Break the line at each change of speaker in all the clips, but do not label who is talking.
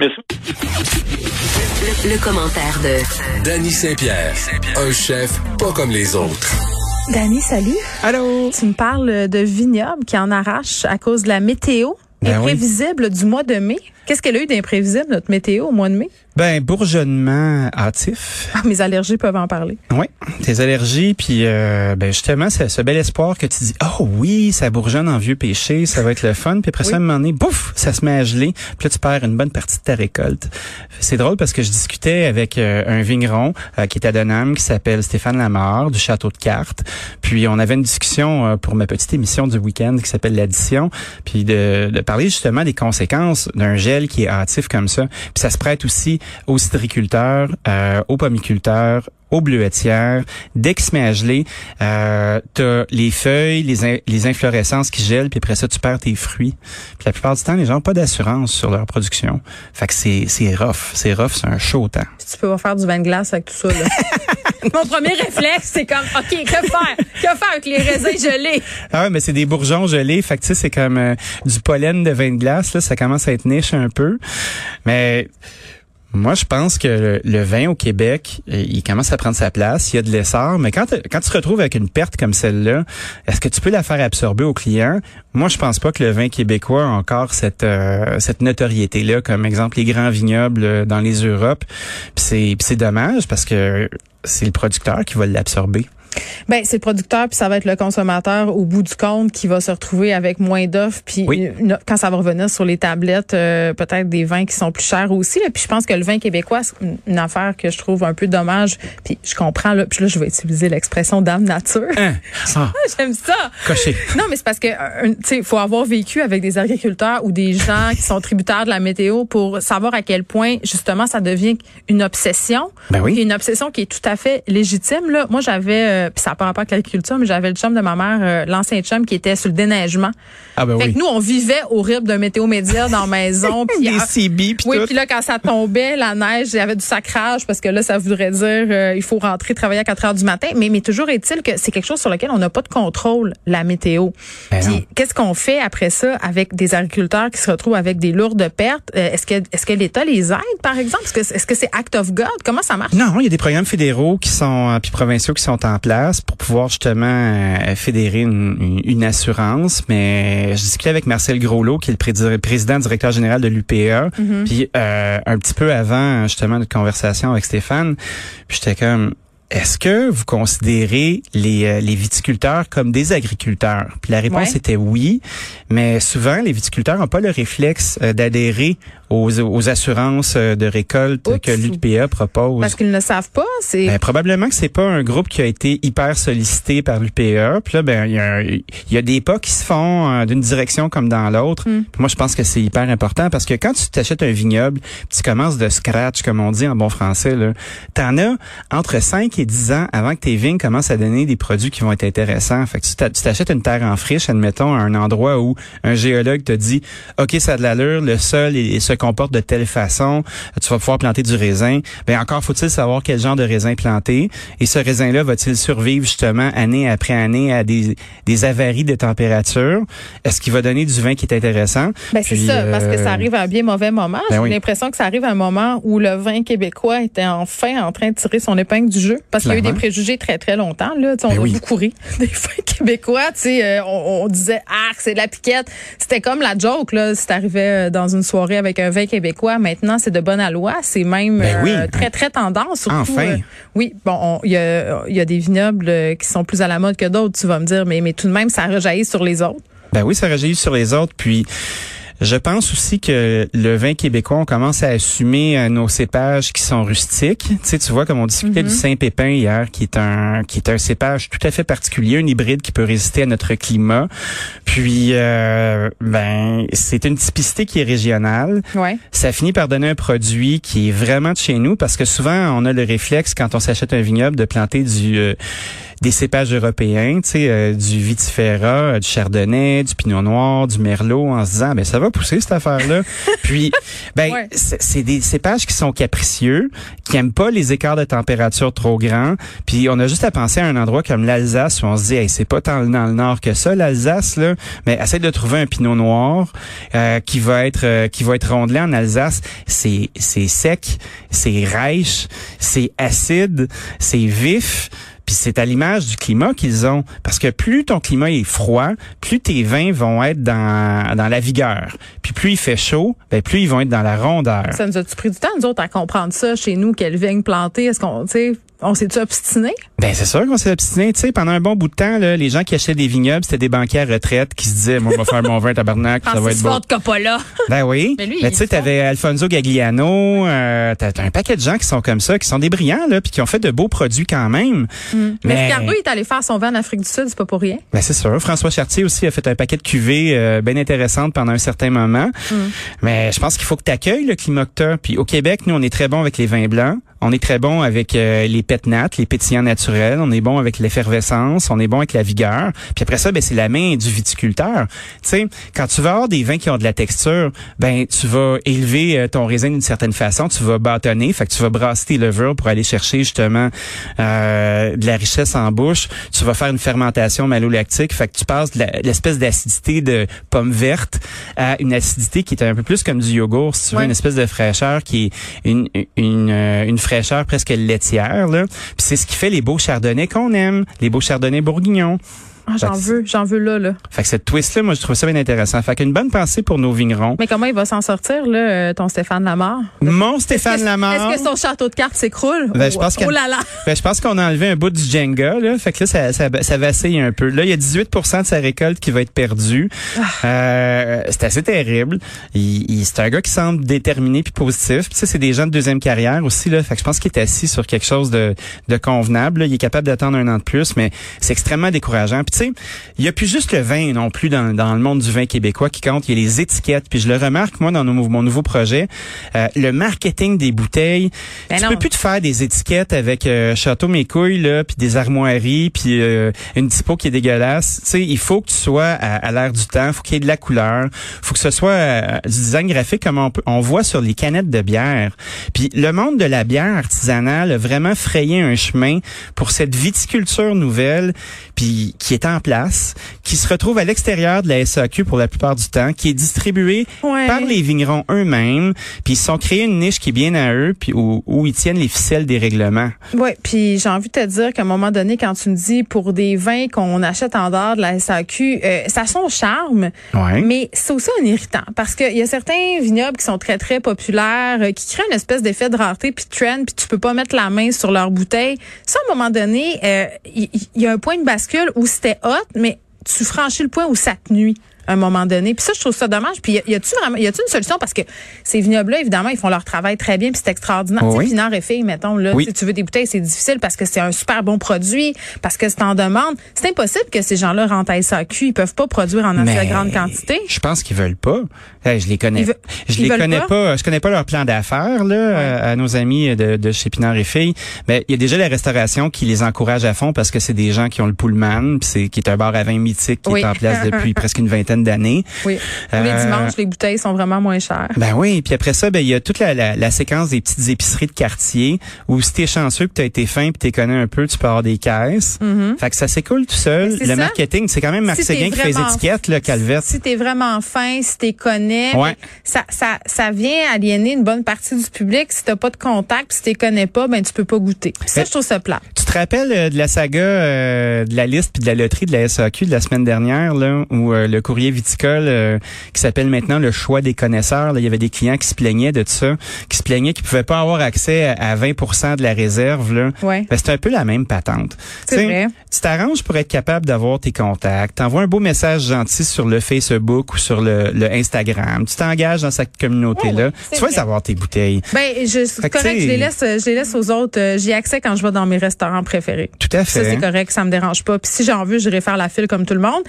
Le, le commentaire de
Danny Saint-Pierre, un chef pas comme les autres.
Dani, salut.
Allô?
Tu me parles de vignobles qui en arrachent à cause de la météo
Ben oui.
imprévisible du mois de mai. Qu'est-ce qu'elle a eu d'imprévisible, notre météo, au mois de mai?
Ben, bourgeonnement hâtif.
Ah, mes allergies peuvent en parler.
Oui, tes allergies, puis euh, ben justement, c'est ce bel espoir que tu dis, oh oui, ça bourgeonne en vieux péché, ça va être le fun, puis après ça, à un moment donné, bouf, ça se met à geler, puis là, tu perds une bonne partie de ta récolte. C'est drôle parce que je discutais avec euh, un vigneron euh, qui est à Denham, qui s'appelle Stéphane Lamarre, du Château de Cartes, puis on avait une discussion euh, pour ma petite émission du week-end qui s'appelle l'addition, puis de, de parler justement des conséquences d'un gel qui est hâtif comme ça, puis ça se prête aussi aux citriculteurs, euh, aux pommiculteurs, aux bleuetières. Dès qu'il se met à geler, euh, t'as les feuilles, les, in- les inflorescences qui gèlent, puis après ça, tu perds tes fruits. Puis la plupart du temps, les gens n'ont pas d'assurance sur leur production. Fait que c'est, c'est rough. C'est rough, c'est un chaud temps.
Tu peux pas faire du vin de glace avec tout ça, là. Mon premier réflexe, c'est comme, OK, que faire? Que faire avec les raisins gelés?
Ah ouais, mais c'est des bourgeons gelés. Fait que tu sais, c'est comme euh, du pollen de vin de glace. Là, ça commence à être niche un peu. Mais moi, je pense que le, vin au Québec, euh, il commence à prendre sa place. Il y a de l'essor. Mais quand, quand tu te retrouves avec une perte comme celle-là, est-ce que tu peux la faire absorber au client? Moi, je pense pas que le vin québécois a encore cette, euh, cette notoriété-là, comme exemple les grands vignobles euh, dans les Europes. C'est dommage parce que c'est le producteur qui va l'absorber.
Ben, c'est le producteur, puis ça va être le consommateur au bout du compte qui va se retrouver avec moins d'offres, puis
Oui.
quand ça va revenir sur les tablettes, euh, peut-être des vins qui sont plus chers aussi. Là. Puis je pense que le vin québécois, c'est une- affaire que je trouve un peu dommage. Puis je comprends, là, puis là, je vais utiliser l'expression dame nature.
Hein? Ah,
J'aime ça.
coché.
Non, mais c'est parce que euh, tu sais, faut avoir vécu avec des agriculteurs ou des gens qui sont tributaires de la météo pour savoir à quel point justement ça devient une obsession.
Ben oui.
Une obsession qui est tout à fait légitime là. Moi, j'avais euh, puis ça n'a pas rapport avec l'agriculture, mais j'avais le chum de ma mère, euh, l'ancien chum qui était sur le déneigement.
Ah ben
Fait
oui.
que nous, on vivait au rythme d'un météo média dans la maison. puis
Des CB puis
oui, puis là, quand ça tombait, la neige, il y avait du sacrage parce que là, ça voudrait dire euh, il faut rentrer travailler à 4 heures du matin. Mais, mais toujours est-il que c'est quelque chose sur lequel on n'a pas de contrôle, la météo.
Ben.
Puis qu'est-ce qu'on fait après ça avec des agriculteurs qui se retrouvent avec des lourdes pertes? Euh, est-ce que est-ce que l'État les aide, par exemple? Est-ce que c'est Act of God? Comment ça marche?
Non, il y a des programmes fédéraux qui sont euh, puis provinciaux qui sont en place pour pouvoir justement euh, fédérer une, une- assurance. Mais je discutais avec Marcel Groslot, qui est le président directeur général de l'UPA, puis euh, un petit peu avant justement notre conversation avec Stéphane, puis j'étais comme est-ce que vous considérez les, euh, les viticulteurs comme des agriculteurs? Puis la réponse
Ouais.
était oui, mais souvent les viticulteurs n'ont pas le réflexe euh, d'adhérer aux, aux assurances euh, de récolte
Oups.
que l'UPA propose.
Parce qu'ils ne le savent pas. C'est
Ben, probablement que c'est pas un groupe qui a été hyper sollicité par l'UPA. Puis là, ben il y, a il y a des pas qui se font d'une direction comme dans l'autre.
Hmm.
Moi, je pense que c'est hyper important parce que quand tu t'achètes un vignoble, tu commences de scratch, comme on dit en bon français, là, t'en as entre 5 et 10 ans avant que tes vignes commencent à donner des produits qui vont être intéressants. Fait que tu t'a- tu t'achètes une terre en friche, admettons, à un endroit où un géologue te dit, OK, ça a de l'allure, le sol il, se comporte de telle façon, tu vas pouvoir planter du raisin. Ben encore faut-il savoir quel genre de raisin planter. Et ce raisin-là va-t-il survivre justement année après année à des, des avaries de température? Est-ce qu'il va donner du vin qui est intéressant?
Ben c'est ça, parce que
euh,
ça arrive à un bien mauvais moment.
ben
J'ai
oui.
l'impression que ça arrive à un moment où le vin québécois était enfin en train de tirer son épingle du jeu. Parce qu'il y a eu des préjugés très, très longtemps. Là. On
Ben
a
oui.
beaucoup ri des vins québécois. Tu sais, euh, on, on disait, ah, c'est de la piquette. C'était comme la joke, là, si t'arrivais euh, dans une soirée avec un vin québécois. Maintenant, c'est de bonne aloi. C'est même
Ben oui.
euh, très, très tendance. Surtout,
Enfin.
euh, oui, bon, on- il y a, il y a des vignobles qui sont plus à la mode que d'autres, tu vas me dire, mais, mais tout de même, ça rejaillit sur les autres.
Ben oui, ça rejaillit sur les autres. Puis je pense aussi que le vin québécois, on commence à assumer euh, nos cépages qui sont rustiques. Tu sais, tu vois, comme on discutait du Saint-Pépin hier, qui est un qui est un cépage tout à fait particulier, un hybride qui peut résister à notre climat. Puis, euh, ben, c'est une typicité qui est régionale.
Ouais.
Ça finit par donner un produit qui est vraiment de chez nous, parce que souvent, on a le réflexe, quand on s'achète un vignoble, de planter du... euh, des cépages européens, tu sais, euh, du vitifera, euh, du chardonnay, du pinot noir, du merlot, en se disant, ben ça va pousser cette affaire-là. Puis, ben
Ouais.
c'est des cépages qui sont capricieux, qui aiment pas les écarts de température trop grands. Puis on a juste à penser à un endroit comme l'Alsace où on se dit, hey, c'est pas tant dans le nord que ça, l'Alsace là, mais essaie de trouver un pinot noir euh, qui va être euh, qui va être rondelé en Alsace. C'est c'est sec, c'est rêche, c'est acide, c'est vif. Puis c'est à l'image du climat qu'ils ont. Parce que plus ton climat est froid, plus tes vins vont être dans, dans la vigueur. Puis plus il fait chaud, ben plus ils vont être dans la rondeur.
Ça nous a-tu pris du temps, nous autres, à comprendre ça chez nous, quelle vigne planter? Est-ce qu'on, tu on s'est-tu obstiné?
Ben c'est sûr qu'on s'est obstiné. Tu sais, pendant un bon bout de temps, là, les gens qui achetaient des vignobles, c'était des banquiers à retraite qui se disaient, moi, je vais faire mon vin tabarnak, ça va être bon.
Coppola.
Ben oui.
Mais
Ben, tu sais, t'avais Alfonso Gagliano, euh, t'as un paquet de gens qui sont comme ça, qui sont des brillants, là, puis qui ont fait de beaux produits quand même.
Mais Ricardo, il est allé faire son vin en Afrique du Sud, c'est pas pour rien.
Ben c'est sûr. François Chartier aussi a fait un paquet de cuvées euh, bien intéressantes pendant un certain moment. Mais je pense qu'il faut que tu accueilles le climacteur. Puis au Québec, nous, on est très bon avec les vins blancs. On est très bon avec euh, les pétnates, les pétillants naturels. On est bon avec l'effervescence. On est bon avec la vigueur. Puis après ça, ben c'est la main du viticulteur. Tu sais, quand tu vas avoir des vins qui ont de la texture, ben tu vas élever euh, ton raisin d'une certaine façon. Tu vas bâtonner. Fait que tu vas brasser tes levures pour aller chercher justement euh, de la richesse en bouche. Tu vas faire une fermentation malolactique. Fait que tu passes de l'espèce d'acidité de pomme verte à une acidité qui est un peu plus comme du yogourt, si tu veux, une espèce de fraîcheur qui est une, une, euh, une fraîcheur presque laitière. Là. Puis c'est ce qui fait les beaux chardonnays qu'on aime, les beaux chardonnays bourguignons.
Ah, j'en veux, j'en veux là, là.
Fait que cette twist-là, moi, je trouve ça bien intéressant. Fait qu'une bonne pensée pour nos vignerons.
Mais comment il va s'en sortir, là, euh, ton Stéphane Lamar?
Mon Stéphane
que-
Lamar.
Est-ce que son château de cartes s'écroule?
Ben, je pense
oh là là!
Ben, je pense qu'on a enlevé un bout du Jenga, là. Fait que là, ça, ça, ça vacille un peu. Là, il y a 18% de sa récolte qui va être perdue. Euh, c'est assez terrible. Il, il- c'est un gars qui semble déterminé puis positif. Puis, sais, c'est des gens de deuxième carrière aussi, là. Fait que je pense qu'il est assis sur quelque chose de, de convenable. là. Il est capable d'attendre un an de plus, mais c'est extrêmement décourageant. Puis, tu sais, il y a plus juste le vin non plus dans, dans le monde du vin québécois qui compte. Il y a les étiquettes. Puis, je le remarque, moi, dans nos- mon nouveau projet, euh, le marketing des bouteilles.
Ben
tu
non.
peux plus te faire des étiquettes avec euh, Château mes couilles là, puis des armoiries, puis euh, une typo qui est dégueulasse. Tu sais, il faut que tu sois à, à l'air du temps, faut qu'il y ait de la couleur, faut que ce soit euh, du design graphique comme on, peut- on voit sur les canettes de bière. Puis le monde de la bière artisanale a vraiment frayé un chemin pour cette viticulture nouvelle, puis qui est en place, qui se retrouve à l'extérieur de la SAQ pour la plupart du temps, qui est distribuée
Ouais.
par les vignerons eux-mêmes, puis ils sont créés une niche qui est bien à eux, puis où, où ils tiennent les ficelles des règlements.
Oui, puis j'ai envie de te dire qu'à un moment donné, quand tu me dis pour des vins qu'on achète en dehors de la SAQ, euh, ça a son charme,
Ouais.
mais c'est aussi un irritant parce qu'il y a certains vignobles qui sont très, très populaires, euh, qui créent une espèce d'effet de rareté puis de trend, puis tu peux pas mettre la main sur leur bouteille. Ça, à un moment donné, euh, il il y, a un point de bascule où c'était hot, mais tu franchis le point où ça te nuit à un moment donné. Puis ça, je trouve ça dommage. Puis y a-tu vraiment, y a-tu une solution? Parce que ces vignobles-là, évidemment, ils font leur travail très bien, puis c'est extraordinaire.
Oui.
Tu sais, Pinard et Fille, mettons là,
Oui.
si tu veux des bouteilles, c'est difficile parce que c'est un super bon produit, parce que c'est en demande. C'est impossible que ces gens-là rentrent à SAQ, ils peuvent pas produire en assez grande quantité.
Je pense qu'ils veulent pas. Hey, je les connais.
Veulent-
je les connais
pas?
pas? Je connais pas leur plan d'affaires là à, à nos amis de, de chez Pinard et Filles. Mais il y a déjà la restauration qui les encourage à fond parce que c'est des gens qui ont le Pullman, puis c'est qui est un bar à vin mythique qui
Oui.
est en place depuis presque une vingtaine d'années.
Oui. Tous les
Euh,
dimanches, les bouteilles sont vraiment moins chères.
Ben oui, puis après ça, ben il y a toute la, la, la séquence des petites épiceries de quartier où si t'es chanceux que t'as été fin puis t'es connais un peu, tu peux avoir des caisses. Fait que ça s'écoule tout seul. Le
ça.
marketing, c'est quand même Marc
Si
Séguin qui fait les étiquettes, là, Calvette.
Si t'es vraiment fin, si t'es connais,
Ouais.
mais ça, ça, ça vient aliéner une bonne partie du public. Si t'as pas de contact, si t'es connais pas, ben tu peux pas goûter. Ça,
Mais-
je trouve ça plat.
Tu te rappelles euh, de la saga euh, de la liste puis de la loterie de la SAQ de la semaine dernière là où euh, le courrier viticole euh, qui s'appelle maintenant le choix des connaisseurs, là, il y avait des clients qui se plaignaient de ça, qui se plaignaient qu'ils pouvaient pas avoir accès à, à 20 de la réserve là.
Ouais.
Ben, c'est un peu la même patente.
C'est
Tu
vrai.
Tu t'arranges pour être capable d'avoir tes contacts. T'envoies un beau message gentil sur le Facebook ou sur le, le Instagram. Tu t'engages dans cette communauté-là.
Ouais,
tu vas avoir tes bouteilles.
Ben, je, correct,
tu
je les laisse, je les laisse aux autres. Euh, J'y accès quand je vais dans mes restaurants préférés.
Tout à
Ça,
fait.
c'est correct, ça me dérange pas. Puis si j'en veux, j'irai faire la file comme tout le monde.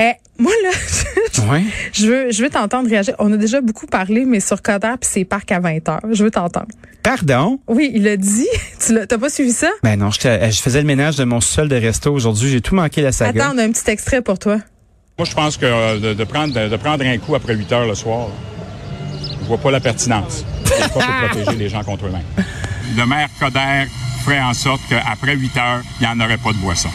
Euh, Moi, là,
Ouais.
je veux, je veux t'entendre réagir. On a déjà beaucoup parlé, mais sur Coder puis ses parcs à 20 heures. Je veux t'entendre.
Pardon?
Oui, il a dit. Tu l'as, t'as pas suivi ça?
Ben non, j'étais- je faisais le ménage de mon sol de resto aujourd'hui. J'ai tout manqué la saga.
Attends, on a un petit extrait pour toi.
Moi, je pense que euh, de, de prendre, de, de prendre un coup après 8 heures le soir, je vois pas la pertinence. C'est pas pour protéger les gens contre eux-mêmes. Le maire Coder ferait en sorte qu'après 8 heures, il n'y en aurait pas de boisson.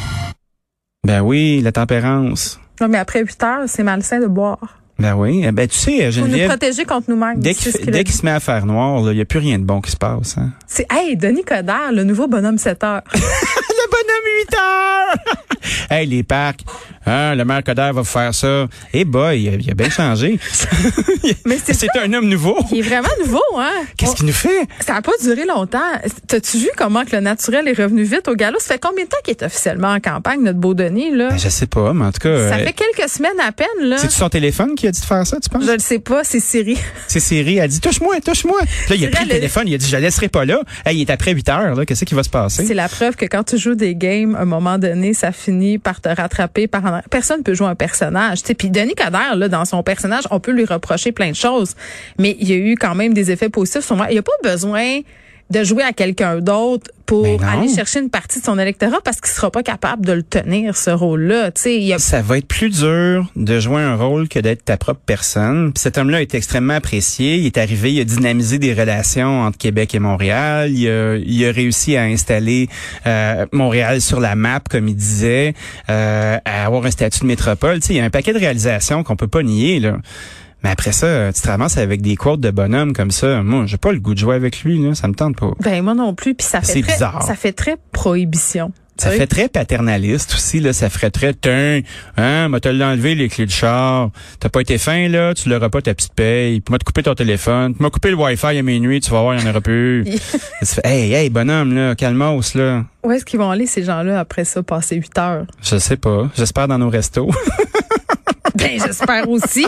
Ben oui, la tempérance.
Non, mais après 8 heures, c'est malsain de boire.
Ben oui. Eh Ben tu sais,
Faut nous
Geneviève,
protéger contre nous-mêmes.
dès qu'il se met à faire noir, il n'y a plus rien de bon qui se passe. Hein?
C'est, hey, Denis Coderre, le nouveau bonhomme 7 heures.
Le bonhomme 8 heures! hey, les parcs. Hein, le maire Coder va faire ça. Eh boy, il a, il a bien changé.
Mais c'est
un homme nouveau.
Il est vraiment nouveau, hein?
Qu'est-ce qu'il nous fait?
Ça n'a pas duré longtemps. T'as-tu vu comment que le naturel est revenu vite au galop? Ça fait combien de temps qu'il est officiellement en campagne, notre beau Denis, là?
Ben, je sais pas, mais en tout cas.
Ça
euh,
fait quelques semaines à peine, là.
C'est-tu son téléphone qui a dit de faire ça, tu penses?
Je le sais pas, c'est Siri.
C'est Siri, elle a dit touche-moi, touche-moi. Là, il a pris le
le-
téléphone, il a dit je la laisserai pas là. Hey, il est après 8 heures, là. Qu'est-ce qui va se passer?
C'est la preuve que quand tu joues des games, à un moment donné, ça finit par te rattraper. Par en- Personne peut jouer un personnage. Puis Denis Coderre, là, dans son personnage, on peut lui reprocher plein de choses. Mais il y a eu quand même des effets positifs sur moi. Il n'y a pas besoin de jouer à quelqu'un d'autre pour aller chercher une partie de son électorat parce qu'il sera pas capable de le tenir, ce rôle-là. A
Ça va être plus dur de jouer un rôle que d'être ta propre personne. Puis cet homme-là est extrêmement apprécié. Il est arrivé, il a dynamisé des relations entre Québec et Montréal. Il a, il a réussi à installer euh, Montréal sur la map, comme il disait, euh, à avoir un statut de métropole. Tu sais, il y a un paquet de réalisations qu'on peut pas nier, là. Mais après ça, tu te ramasses avec des quotes de bonhomme comme ça. Moi, j'ai pas le goût de jouer avec lui, là. Ça me tente pas.
Ben moi non plus, puis ça fait très,
bizarre.
ça fait très prohibition.
Ça fait très paternaliste aussi, là. Ça ferait très, tiens, hein, m'a te l'enlevé les clés de char. T'as pas été fin, là, tu l'auras pas ta petite paye. Puis m'a coupé ton téléphone. Tu m'as coupé le Wi-Fi à minuit, tu vas voir, il y en aura plus. Tu fais, hey, hey, bonhomme, là, calmos, là.
Où est-ce qu'ils vont aller ces gens-là après ça, passer 8 heures?
Je sais pas. J'espère dans nos restos.
Ben, j'espère aussi.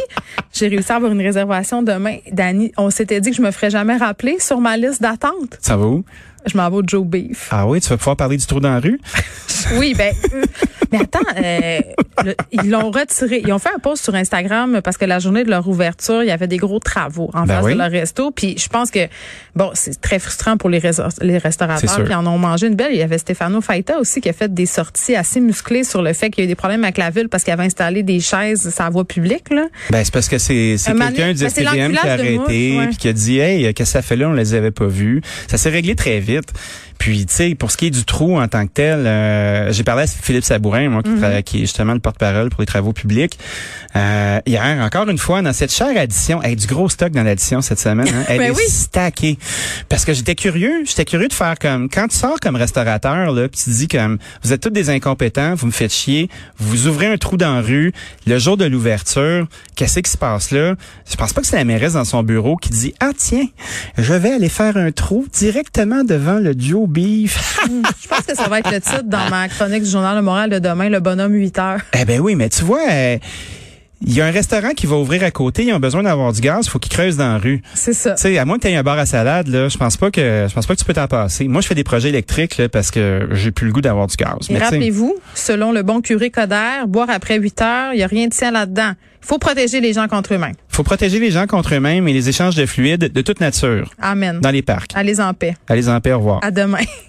J'ai réussi à avoir une réservation demain. Dani, on s'était dit que je me ferais jamais rappeler sur ma liste d'attente.
Ça va où?
Je m'en vais au Joe Beef.
Ah oui, tu vas pouvoir parler du trou dans la rue?
Oui, ben, mais attends, euh, le- ils l'ont retiré. Ils ont fait un post sur Instagram parce que la journée de leur ouverture, il y avait des gros travaux en
Ben
face
oui.
de leur resto. Puis je pense que, bon, c'est très frustrant pour les, les restaurateurs. ils en ont mangé une belle. Il y avait Stefano Faita aussi qui a fait des sorties assez musclées sur le fait qu'il y a eu des problèmes avec la ville parce qu'il avait installé des chaises sur la voie publique, là.
Ben, c'est parce que c'est, quelqu'un du
ben,
SPVM qui a arrêté, puis qui a dit, hey, qu'est-ce que ça fait là? On les avait pas vus. Ça s'est réglé très vite. Puis, tu sais, pour ce qui est du trou en tant que tel, euh, j'ai parlé à Philippe Sabourin, moi, qui,
Mhm.
qui est justement le porte-parole pour les travaux publics. Euh, hier, encore une fois, dans cette chère addition, hey, du gros stock dans l'addition cette semaine, hein, elle
Ben
est
oui.
stackée. Parce que j'étais curieux, j'étais curieux de faire comme, quand tu sors comme restaurateur, là, puis tu dis comme, vous êtes tous des incompétents, vous me faites chier, vous ouvrez un trou dans la rue, le jour de l'ouverture, qu'est-ce qui se passe là? Je pense pas que c'est la mairesse dans son bureau qui dit, ah tiens, je vais aller faire un trou directement devant le Joe Beef.
Je pense que ça va être le titre dans ma chronique du Journal de Montréal de demain, le bonhomme 8 heures.
eh ben oui, mais tu vois, euh, il y a un restaurant qui va ouvrir à côté, ils ont besoin d'avoir du gaz, il faut qu'ils creusent dans la rue.
C'est ça.
Tu sais, à moins que tu aies un bar à salade, là, je pense pas que je pense pas que tu peux t'en passer. Moi, je fais des projets électriques là, parce que j'ai plus le goût d'avoir du gaz.
Et rappelez-vous, selon le bon curé Coder, boire après 8 heures, il n'y a rien de sain là-dedans. Il faut protéger les gens contre eux-mêmes.
faut protéger les gens contre eux-mêmes et les échanges de fluides de toute nature
Amen.
dans les parcs.
Allez en paix.
Allez en paix, au revoir.
À demain.